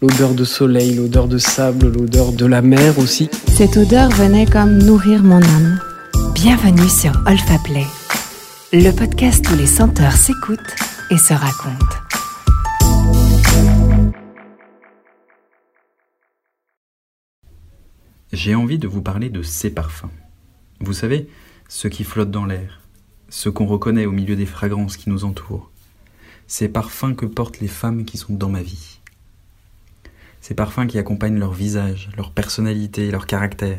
L'odeur de soleil, l'odeur de sable, l'odeur de la mer aussi. Cette odeur venait comme nourrir mon âme. Bienvenue sur Olfa Play, le podcast où les senteurs s'écoutent et se racontent. J'ai envie de vous parler de ces parfums. Vous savez, ceux qui flottent dans l'air, ceux qu'on reconnaît au milieu des fragrances qui nous entourent, ces parfums que portent les femmes qui sont dans ma vie. Ces parfums qui accompagnent leur visage, leur personnalité, leur caractère.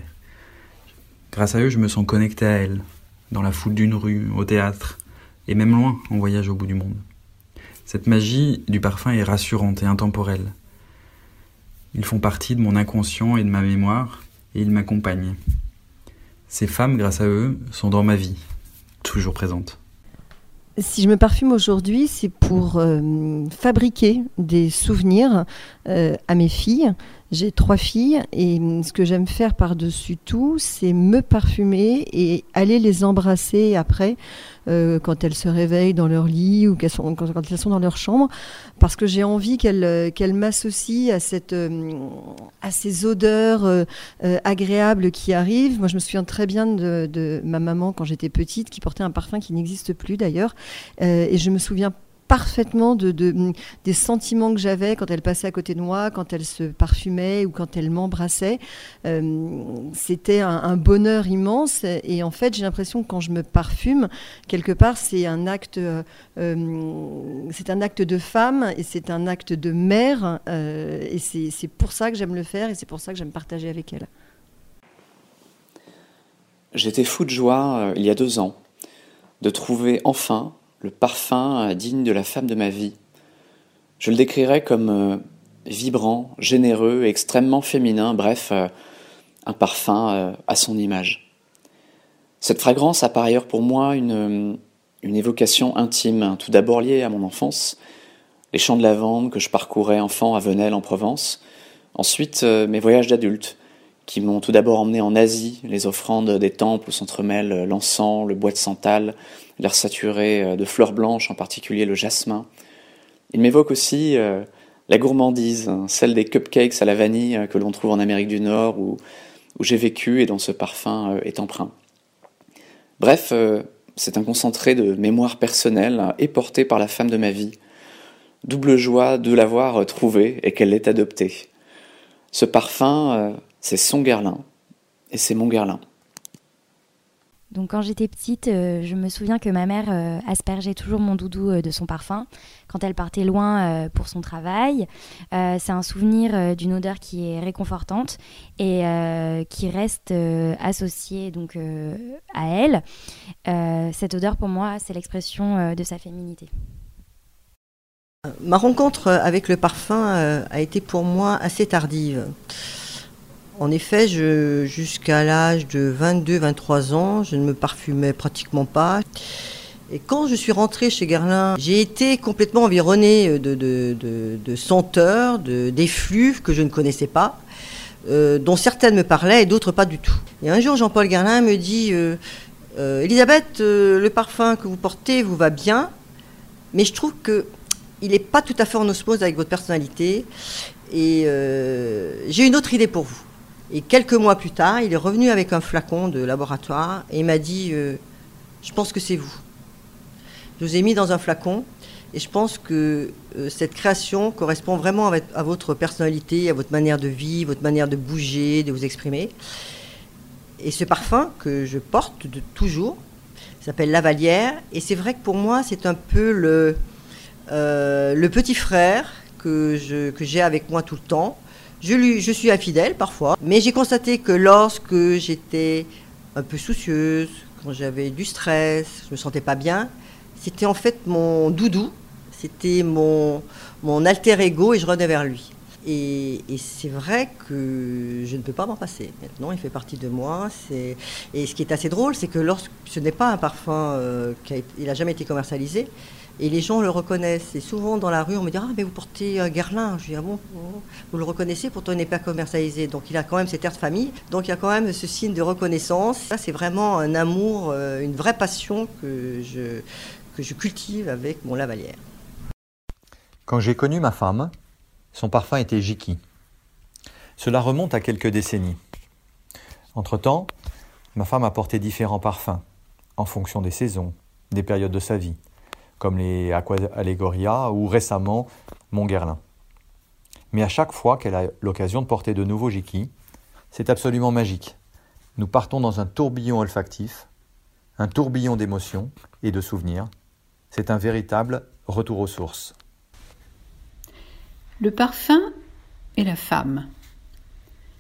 Grâce à eux, je me sens connecté à elles, dans la foule d'une rue, au théâtre, et même loin, en voyage au bout du monde. Cette magie du parfum est rassurante et intemporelle. Ils font partie de mon inconscient et de ma mémoire, et ils m'accompagnent. Ces femmes, grâce à eux, sont dans ma vie, toujours présentes. Si je me parfume aujourd'hui, c'est pour euh, fabriquer des souvenirs euh, à mes filles. J'ai trois filles et ce que j'aime faire par-dessus tout, c'est me parfumer et aller les embrasser après euh, quand elles se réveillent dans leur lit ou quand, elles sont dans leur chambre, parce que j'ai envie qu'elles qu'elles m'associent à, cette, à ces odeurs agréables qui arrivent. Moi, je me souviens très bien de, ma maman quand j'étais petite, qui portait un parfum qui n'existe plus d'ailleurs, euh, et je me souviens parfaitement de, des sentiments que j'avais quand elle passait à côté de moi, quand elle se parfumait ou quand elle m'embrassait. Euh, c'était un, bonheur immense. Et en fait, j'ai l'impression que quand je me parfume, quelque part, c'est un acte, euh, c'est un acte de femme et c'est un acte de mère. et c'est pour ça que j'aime le faire et c'est pour ça que j'aime partager avec elle. J'étais fou de joie il y a deux ans de trouver enfin le parfum digne de la femme de ma vie. Je le décrirais comme euh, vibrant, généreux, extrêmement féminin, bref, euh, un parfum euh, à son image. Cette fragrance a par ailleurs pour moi une, évocation intime, tout d'abord liée à mon enfance, les champs de lavande que je parcourais enfant à Venelle en Provence, ensuite mes voyages d'adulte, qui m'ont tout d'abord emmené en Asie, les offrandes des temples où s'entremêlent l'encens, le bois de santal, l'air saturé euh, de fleurs blanches, en particulier le jasmin. Il m'évoque aussi euh, la gourmandise, hein, celle des cupcakes à la vanille euh, que l'on trouve en Amérique du Nord, où, où j'ai vécu et dont ce parfum est empreint. Bref, c'est un concentré de mémoire personnelle et porté par la femme de ma vie. Double joie de l'avoir trouvé et qu'elle l'ait adopté. Ce parfum, c'est son Guerlain et c'est mon Guerlain. Donc quand j'étais petite, euh, je me souviens que ma mère euh, aspergeait toujours mon doudou euh, de son parfum quand elle partait loin pour son travail. c'est un souvenir d'une odeur qui est réconfortante et qui reste associée donc à elle. cette odeur pour moi, c'est l'expression de sa féminité. Ma rencontre avec le parfum a été pour moi assez tardive. En effet, jusqu'à l'âge de 22-23 ans, je ne me parfumais pratiquement pas. Et quand je suis rentrée chez Guerlain, j'ai été complètement environnée de, senteurs, de, d'effluves que je ne connaissais pas, euh, dont certaines me parlaient et d'autres pas du tout. Et un jour, Jean-Paul Guerlain me dit euh, euh, Elisabeth, le parfum que vous portez vous va bien, mais je trouve que il n'est pas tout à fait en osmose avec votre personnalité. Et j'ai une autre idée pour vous. Et quelques mois plus tard, il est revenu avec un flacon de laboratoire et m'a dit euh, Je pense que c'est vous. Je vous ai mis dans un flacon et je pense que euh, cette création correspond vraiment à, votre personnalité, à votre manière de vivre, votre manière de bouger, de vous exprimer. Et ce parfum que je porte de toujours s'appelle Lavalière et c'est vrai que pour moi, c'est un peu le, euh, petit frère que j'ai avec moi tout le temps je, suis infidèle parfois, mais j'ai constaté que lorsque j'étais un peu soucieuse, quand j'avais du stress, je me sentais pas bien, c'était en fait mon doudou, c'était mon, alter ego et je revenais vers lui. Et, c'est vrai que je ne peux pas m'en passer. Maintenant, il fait partie de moi. Et ce qui est assez drôle, c'est que lorsque ce n'est pas un parfum euh, qui n'a jamais été commercialisé, et les gens le reconnaissent. Et souvent dans la rue, on me dit Ah, mais vous portez Guerlain. Je dis Ah bon, vous le reconnaissez, pourtant il n'est pas commercialisé. Donc il a quand même cet air de famille. Donc il y a quand même ce signe de reconnaissance. Ça, c'est vraiment un amour, euh, une vraie passion que je, que je cultive avec mon lavalière. Quand j'ai connu ma femme, Son parfum était Jiki. Cela remonte à quelques décennies. Entre-temps, ma femme a porté différents parfums, en fonction des saisons, des périodes de sa vie, comme les Aqua Allegoria ou récemment Montguerlin. Mais à chaque fois qu'elle a l'occasion de porter de nouveaux Jiki, c'est absolument magique. Nous partons dans un tourbillon olfactif, un tourbillon d'émotions et de souvenirs. C'est un véritable retour aux sources. Le parfum et la femme.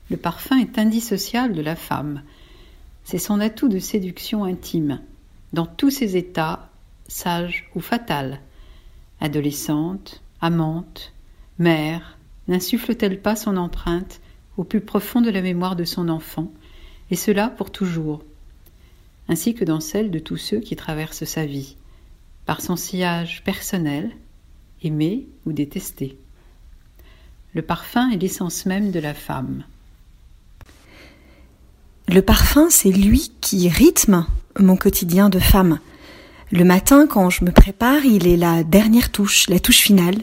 Le parfum est indissociable de la femme. C'est son atout de séduction intime, dans tous ses états, sage ou fatal. Adolescente, amante, mère, n'insuffle-t-elle pas son empreinte au plus profond de la mémoire de son enfant, et cela pour toujours, ainsi que dans celle de tous ceux qui traversent sa vie, par son sillage personnel, aimé ou détesté. Le parfum est l'essence même de la femme. Le parfum, c'est lui qui rythme mon quotidien de femme. Le matin, quand je me prépare, il est la dernière touche, la touche finale.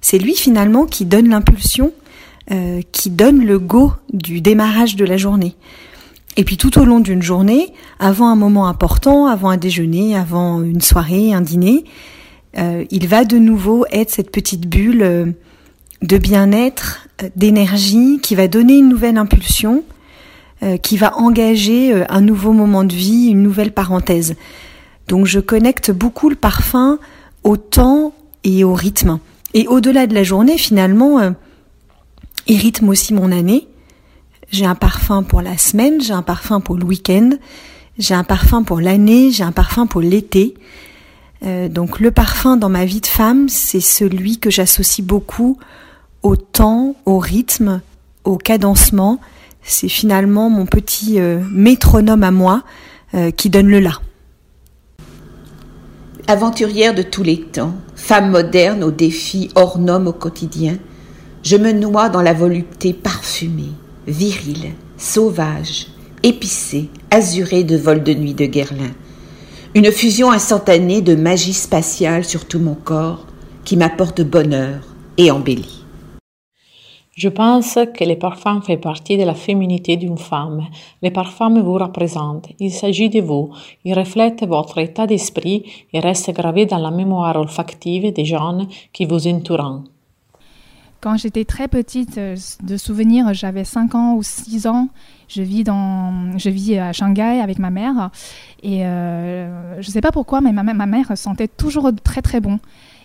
C'est lui finalement qui donne l'impulsion, euh, qui donne le go du démarrage de la journée. Et puis tout au long d'une journée, avant un moment important, avant un déjeuner, avant une soirée, un dîner, euh, il va de nouveau être cette petite bulle euh, de bien-être, d'énergie, qui va donner une nouvelle impulsion, qui va engager un nouveau moment de vie, une nouvelle parenthèse. Donc je connecte beaucoup le parfum au temps et au rythme. Et au-delà de la journée, finalement, il rythme aussi mon année j'ai un parfum pour la semaine, j'ai un parfum pour le week-end, j'ai un parfum pour l'année, j'ai un parfum pour l'été. Euh, donc le parfum dans ma vie de femme, c'est celui que j'associe beaucoup au temps, au rythme, au cadencement. C'est finalement mon petit euh, métronome à moi euh, qui donne le là. Aventurière de tous les temps, femme moderne aux défis hors normes au quotidien, je me noie dans la volupté parfumée viril, sauvage, épicé, azuré de vol de nuit de Guerlain. Une fusion instantanée de magie spatiale sur tout mon corps qui m'apporte bonheur et embellit. Je pense que les parfums font partie de la féminité d'une femme. Les parfums vous représentent. Il s'agit de vous. Ils reflètent votre état d'esprit et restent gravés dans la mémoire olfactive des gens qui vous entourent. Quand j'étais très petite, euh, de souvenirs, j'avais 5 ans ou 6 ans, je vis, à Shanghai avec ma mère. Et euh, je ne sais pas pourquoi, mais ma, ma, mère sentait toujours très très bon.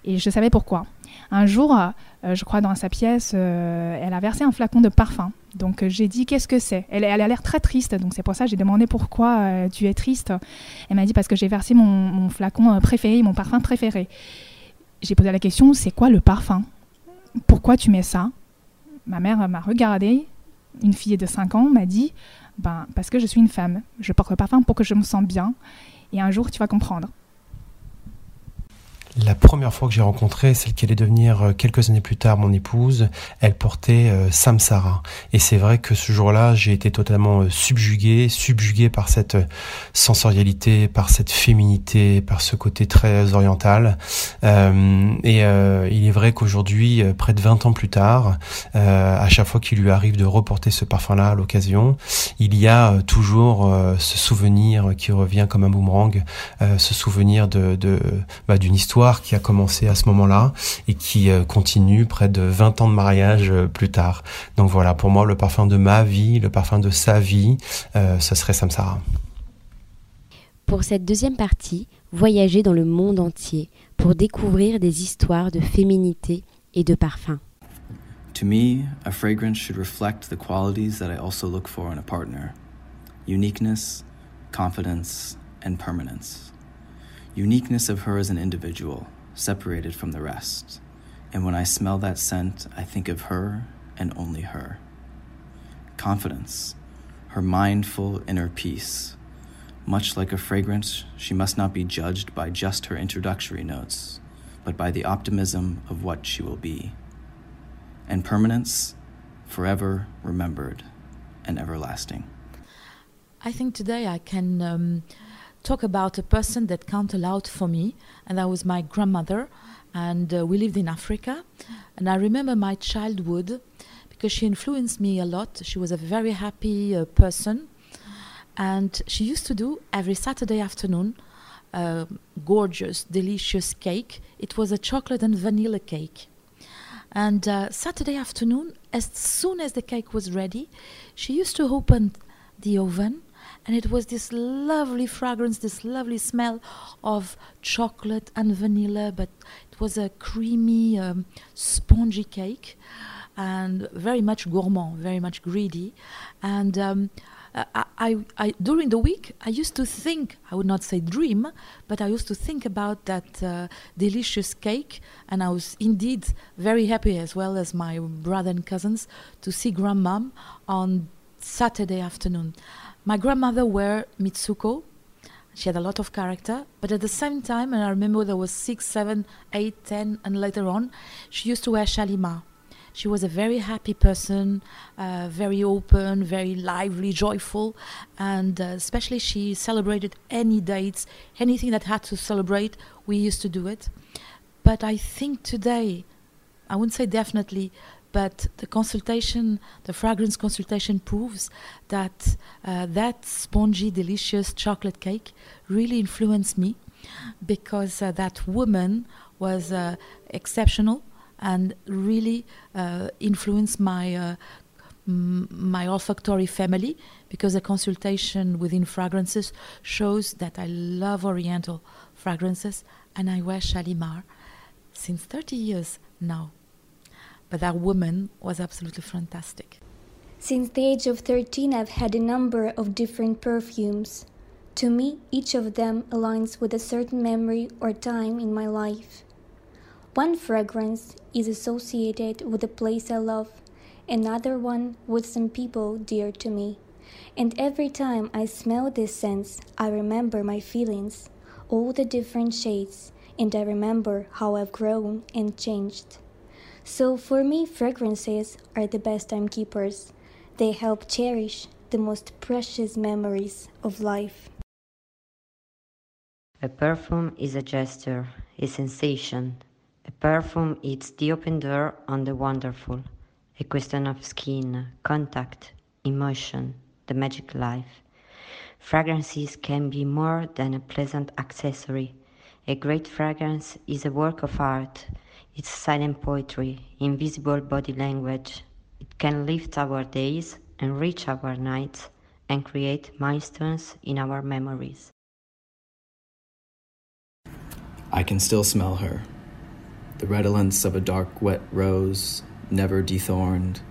Et je savais pourquoi. Un jour, euh, je crois dans sa pièce, elle a versé un flacon de parfum. Donc j'ai dit qu'est-ce que c'est? Elle, a l'air très triste, donc c'est pour ça que j'ai demandé pourquoi tu es triste. Elle m'a dit parce que j'ai versé mon, flacon préféré, mon parfum préféré. J'ai posé la question c'est quoi le parfum? Pourquoi tu mets ça? Ma mère m'a regardé, une fille de 5 ans m'a dit, ben, parce que je suis une femme, je porte le parfum pour que je me sente bien, et un jour tu vas comprendre. La première fois que j'ai rencontré celle qui allait devenir euh, quelques années plus tard mon épouse, elle portait euh, Samsara. Et c'est vrai que ce jour-là, j'ai été totalement euh, subjugué, subjugué par cette sensorialité, par cette féminité, par ce côté très oriental. et il est vrai qu'aujourd'hui, près de 20 ans plus tard, à chaque fois qu'il lui arrive de reporter ce parfum-là à l'occasion, il y a toujours ce souvenir qui revient comme un boomerang, ce souvenir de, de bah, d'une histoire qui a commencé à ce moment-là et qui euh, continue près de 20 ans de mariage euh, plus tard. Donc voilà, pour moi, le parfum de ma vie, le parfum de sa vie, euh, ce serait Samsara. Pour cette deuxième partie, voyager dans le monde entier pour découvrir des histoires de féminité et de parfum. To me, a fragrance should reflect the qualities that I also look for in a partner uniqueness, confidence, and permanence. Uniqueness of her as an individual, separated from the rest. And when I smell that scent, I think of her and only her. Confidence, her mindful inner peace. Much like a fragrance, she must not be judged by just her introductory notes, but by the optimism of what she will be. And permanence, forever remembered and everlasting. I think today I can um, talk about a person that count a lot for me, and that was my grandmother. And uh, we lived in Africa, and I remember my childhood because she influenced me a lot. She was a very happy uh, person, and she used to do every Saturday afternoon a gorgeous, delicious cake. It was a chocolate and vanilla cake. And uh, Saturday afternoon, as soon as the cake was ready, she used to open the oven, and it was this lovely fragrance, this lovely smell of chocolate and vanilla, but it was a creamy, um, spongy cake, and very much gourmand, very much greedy. And um, I, I, I, during the week, I used to think, I would not say dream, but I used to think about that uh, delicious cake, and I was indeed very happy, as well as my brother and cousins, to see grandmom on Saturday afternoon. My grandmother wore Mitsuko. She had a lot of character, but at the same time, and I remember there was six, seven, eight, ten, and later on, she used to wear Shalimar. She was a very happy person, uh, very open, very lively, joyful, and uh, especially she celebrated any dates, anything that had to celebrate, we used to do it. But I think today, I wouldn't say definitely, but the consultation, the fragrance consultation proves that uh, that spongy, delicious chocolate cake really influenced me because uh, that woman was uh, exceptional and really uh, influenced my uh, my olfactory family because a consultation within fragrances shows that I love Oriental fragrances and I wear Shalimar since 30 years now. But that woman was absolutely fantastic. Since the age of 13, I've had a number of different perfumes. To me, each of them aligns with a certain memory or time in my life. One fragrance is associated with a place I love, another one with some people dear to me. And every time I smell this scent, I remember my feelings, all the different shades, and I remember how I've grown and changed. So for me, fragrances are the best timekeepers. They help cherish the most precious memories of life. A perfume is a gesture, a sensation. A perfume is the open door on the wonderful, a question of skin, contact, emotion, the magic life. Fragrances can be more than a pleasant accessory. A great fragrance is a work of art. It's silent poetry, invisible body language. It can lift our days, enrich our nights, and create milestones in our memories. I can still smell her. The redolence of a dark, wet rose, never dethorned,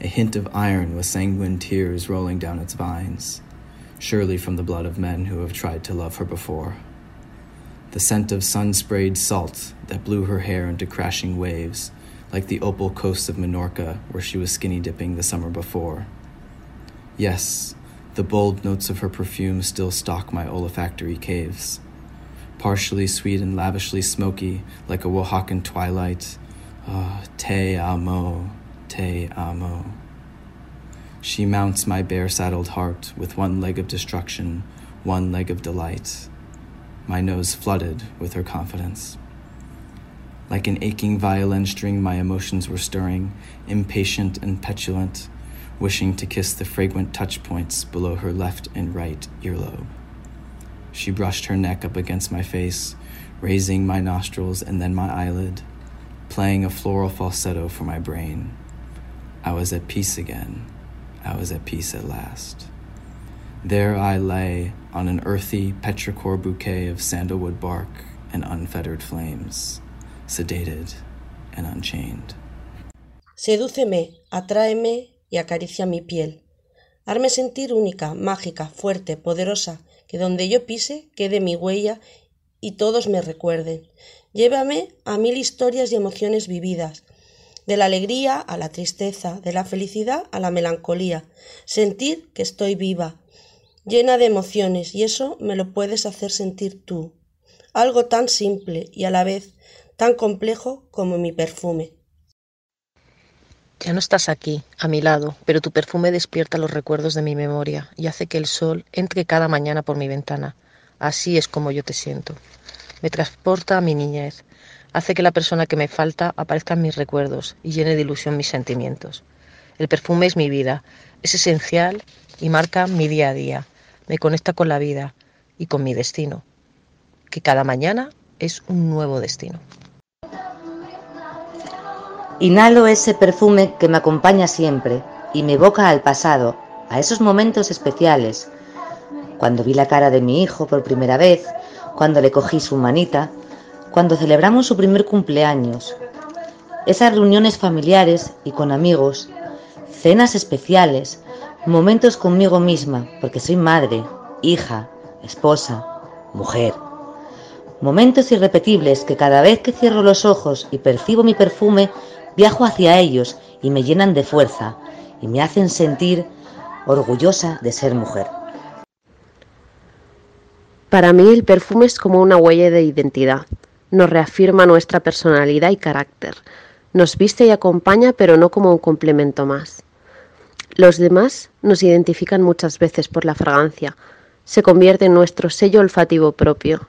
a hint of iron with sanguine tears rolling down its vines, surely from the blood of men who have tried to love her before. The scent of sun sprayed salt that blew her hair into crashing waves, like the opal coast of Minorca where she was skinny dipping the summer before. Yes, the bold notes of her perfume still stalk my olfactory caves. Partially sweet and lavishly smoky, like a Oaxacan twilight. Oh, te amo, te amo. She mounts my bare saddled heart with one leg of destruction, one leg of delight. My nose flooded with her confidence. Like an aching violin string, my emotions were stirring, impatient and petulant, wishing to kiss the fragrant touch points below her left and right earlobe. She brushed her neck up against my face, raising my nostrils and then my eyelid, playing a floral falsetto for my brain. I was at peace again. I was at peace at last. There I lay on an earthy petrichor bouquet of sandalwood bark and unfettered flames, sedated and unchained. Sedúceme, atráeme y acaricia mi piel. Hazme sentir única, mágica, fuerte, poderosa, que donde yo pise quede mi huella y todos me recuerden. Llévame a mil historias y emociones vividas, de la alegría a la tristeza, de la felicidad a la melancolía, sentir que estoy viva, llena de emociones, y eso me lo puedes hacer sentir tú. Algo tan simple y a la vez tan complejo como mi perfume. Ya no estás aquí, a mi lado, pero tu perfume despierta los recuerdos de mi memoria y hace que el sol entre cada mañana por mi ventana, Así es como yo te siento. Me transporta a mi niñez. Hace que la persona que me falta aparezca en mis recuerdos y llene de ilusión mis sentimientos. El perfume es mi vida, es esencial y marca mi día a día. Me conecta con la vida y con mi destino, que cada mañana es un nuevo destino. Inhalo ese perfume que me acompaña siempre y me evoca al pasado, a esos momentos especiales. Cuando vi la cara de mi hijo por primera vez, cuando le cogí su manita, cuando celebramos su primer cumpleaños. Esas reuniones familiares y con amigos, cenas especiales, momentos conmigo misma, porque soy madre, hija, esposa, mujer. Momentos irrepetibles que cada vez que cierro los ojos y percibo mi perfume, viajo hacia ellos y me llenan de fuerza y me hacen sentir orgullosa de ser mujer. Para mí el perfume es como una huella de identidad. Nos reafirma nuestra personalidad y carácter. Nos viste y acompaña, pero no como un complemento más. Los demás nos identifican muchas veces por la fragancia. Se convierte en nuestro sello olfativo propio.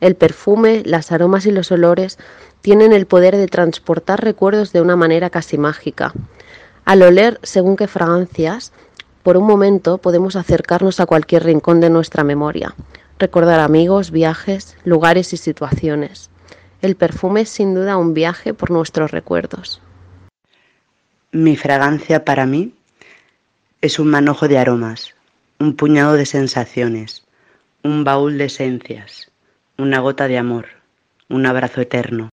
El perfume, las aromas y los olores tienen el poder de transportar recuerdos de una manera casi mágica. Al oler según qué fragancias, por un momento podemos acercarnos a cualquier rincón de nuestra memoria, recordar amigos, viajes, lugares y situaciones. El perfume es sin duda un viaje por nuestros recuerdos. Mi fragancia para mí es un manojo de aromas, un puñado de sensaciones, un baúl de esencias, una gota di amor, un abrazo eterno.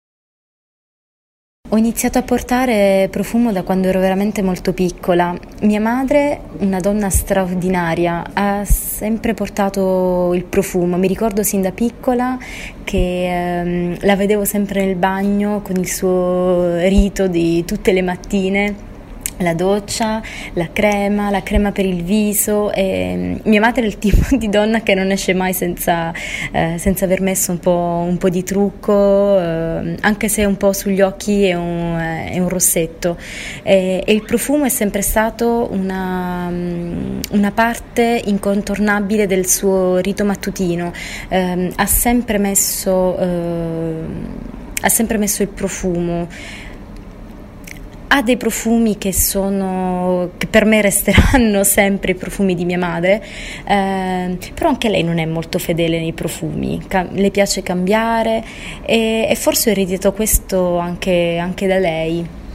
Ho iniziato a portare profumo da quando ero veramente molto piccola. Mia madre, una donna straordinaria, ha sempre portato il profumo. Mi ricordo sin da piccola che ehm, la vedevo sempre nel bagno con il suo rito di tutte le mattine la doccia, la crema, la crema per il viso e mm, mia madre è il tipo di donna che non esce mai senza, eh, senza aver messo un po', un po di trucco, eh, anche se un po' sugli occhi è un, eh, è un rossetto. E, e, il profumo è sempre stato una, mm, una, parte incontornabile del suo rito mattutino. Ehm, ha sempre messo, eh, ha sempre messo il profumo ha dei profumi che sono che per me resteranno sempre i profumi di mia madre eh, però anche lei non è molto fedele nei profumi Cam- le piace cambiare e, e forse ho ereditato questo anche, anche da lei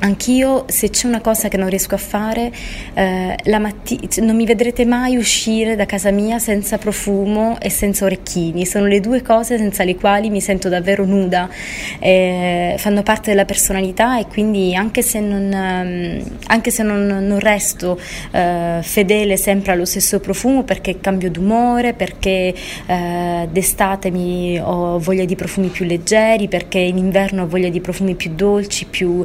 Anch'io, se c'è una cosa che non riesco a fare, eh, matti- non mi vedrete mai uscire da casa mia senza profumo e senza orecchini. Sono le due cose senza le quali mi sento davvero nuda. Eh, fanno parte della personalità e quindi anche se non, ehm, anche se non, non resto eh, fedele sempre allo stesso profumo perché cambio d'umore, perché eh, d'estate ho voglia di profumi più leggeri, perché in inverno ho voglia di profumi più dolci, più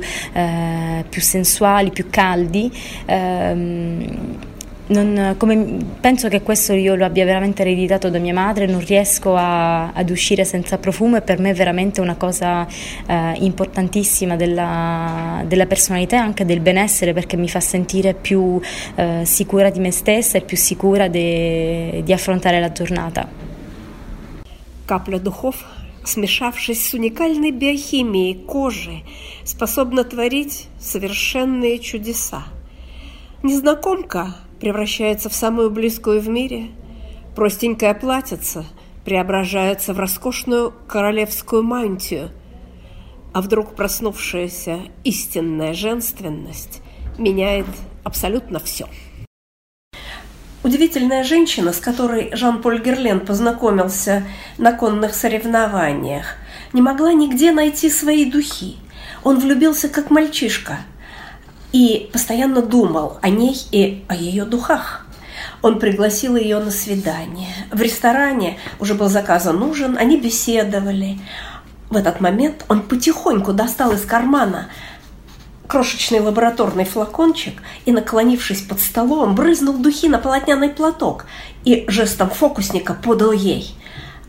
eh, più sensuali, più caldi. Ehm, non, come, penso che questo io lo abbia veramente ereditato da mia madre, non riesco a, ad uscire senza profumo e per me è veramente una cosa eh, importantissima della, della, personalità e anche del benessere perché mi fa sentire più eh, sicura di me stessa e più sicura de, di affrontare la giornata. Kaplerhof смешавшись с уникальной биохимией кожи, способна творить совершенные чудеса. Незнакомка превращается в самую близкую в мире, простенькая платьица преображается в роскошную королевскую мантию, а вдруг проснувшаяся истинная женственность меняет абсолютно все. Удивительная женщина, с которой Жан-Поль Герлен познакомился на конных соревнованиях, не могла нигде найти свои духи. Он влюбился как мальчишка и постоянно думал о ней и о ее духах. Он пригласил ее на свидание. В ресторане уже был заказан ужин, они беседовали. В этот момент он потихоньку достал из кармана крошечный лабораторный флакончик и, наклонившись под столом, брызнул духи на полотняный платок и жестом фокусника подал ей.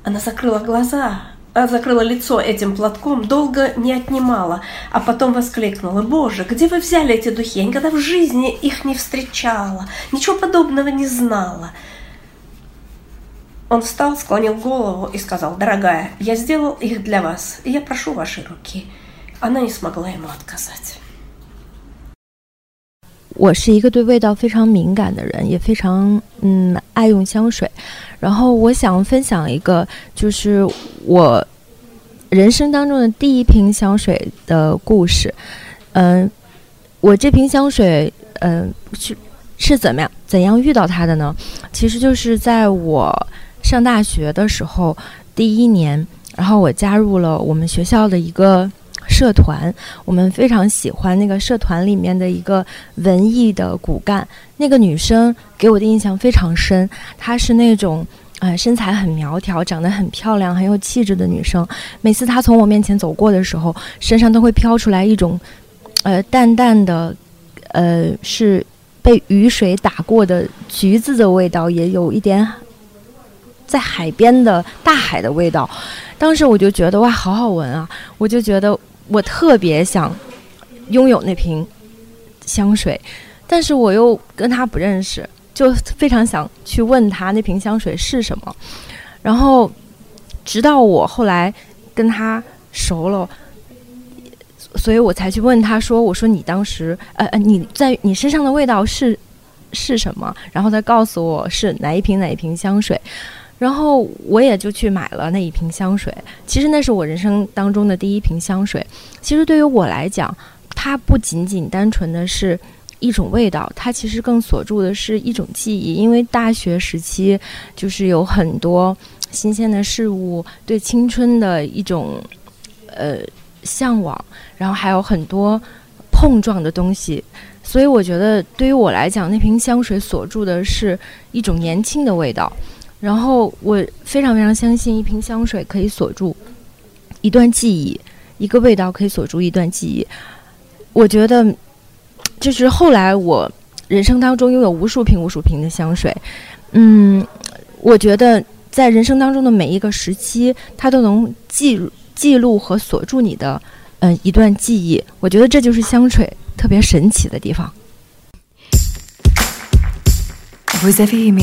Она закрыла глаза, а закрыла лицо этим платком, долго не отнимала, а потом воскликнула, «Боже, где вы взяли эти духи? Я никогда в жизни их не встречала, ничего подобного не знала». Он встал, склонил голову и сказал, «Дорогая, я сделал их для вас, и я прошу вашей руки». Она не смогла ему отказать. 我是一个对味道非常敏感的人，也非常嗯爱用香水。然后我想分享一个，就是我人生当中的第一瓶香水的故事。嗯，我这瓶香水，嗯，是是怎么样怎样遇到它的呢？其实就是在我上大学的时候第一年，然后我加入了我们学校的一个。社团，我们非常喜欢那个社团里面的一个文艺的骨干，那个女生给我的印象非常深。她是那种，呃，身材很苗条，长得很漂亮，很有气质的女生。每次她从我面前走过的时候，身上都会飘出来一种，呃，淡淡的，呃，是被雨水打过的橘子的味道，也有一点在海边的大海的味道。当时我就觉得哇，好好闻啊！我就觉得。我特别想拥有那瓶香水，但是我又跟他不认识，就非常想去问他那瓶香水是什么。然后，直到我后来跟他熟了，所以我才去问他说：“我说你当时，呃呃，你在你身上的味道是是什么？”然后他告诉我是哪一瓶哪一瓶香水。然后我也就去买了那一瓶香水。其实那是我人生当中的第一瓶香水。其实对于我来讲，它不仅仅单纯的是一种味道，它其实更锁住的是一种记忆。因为大学时期就是有很多新鲜的事物，对青春的一种呃向往，然后还有很多碰撞的东西。所以我觉得对于我来讲，那瓶香水锁住的是一种年轻的味道。然后我非常非常相信，一瓶香水可以锁住一段记忆，一个味道可以锁住一段记忆。我觉得，就是后来我人生当中拥有无数瓶无数瓶的香水，嗯，我觉得在人生当中的每一个时期，它都能记记录和锁住你的嗯一段记忆。我觉得这就是香水特别神奇的地方。Vous avez aimé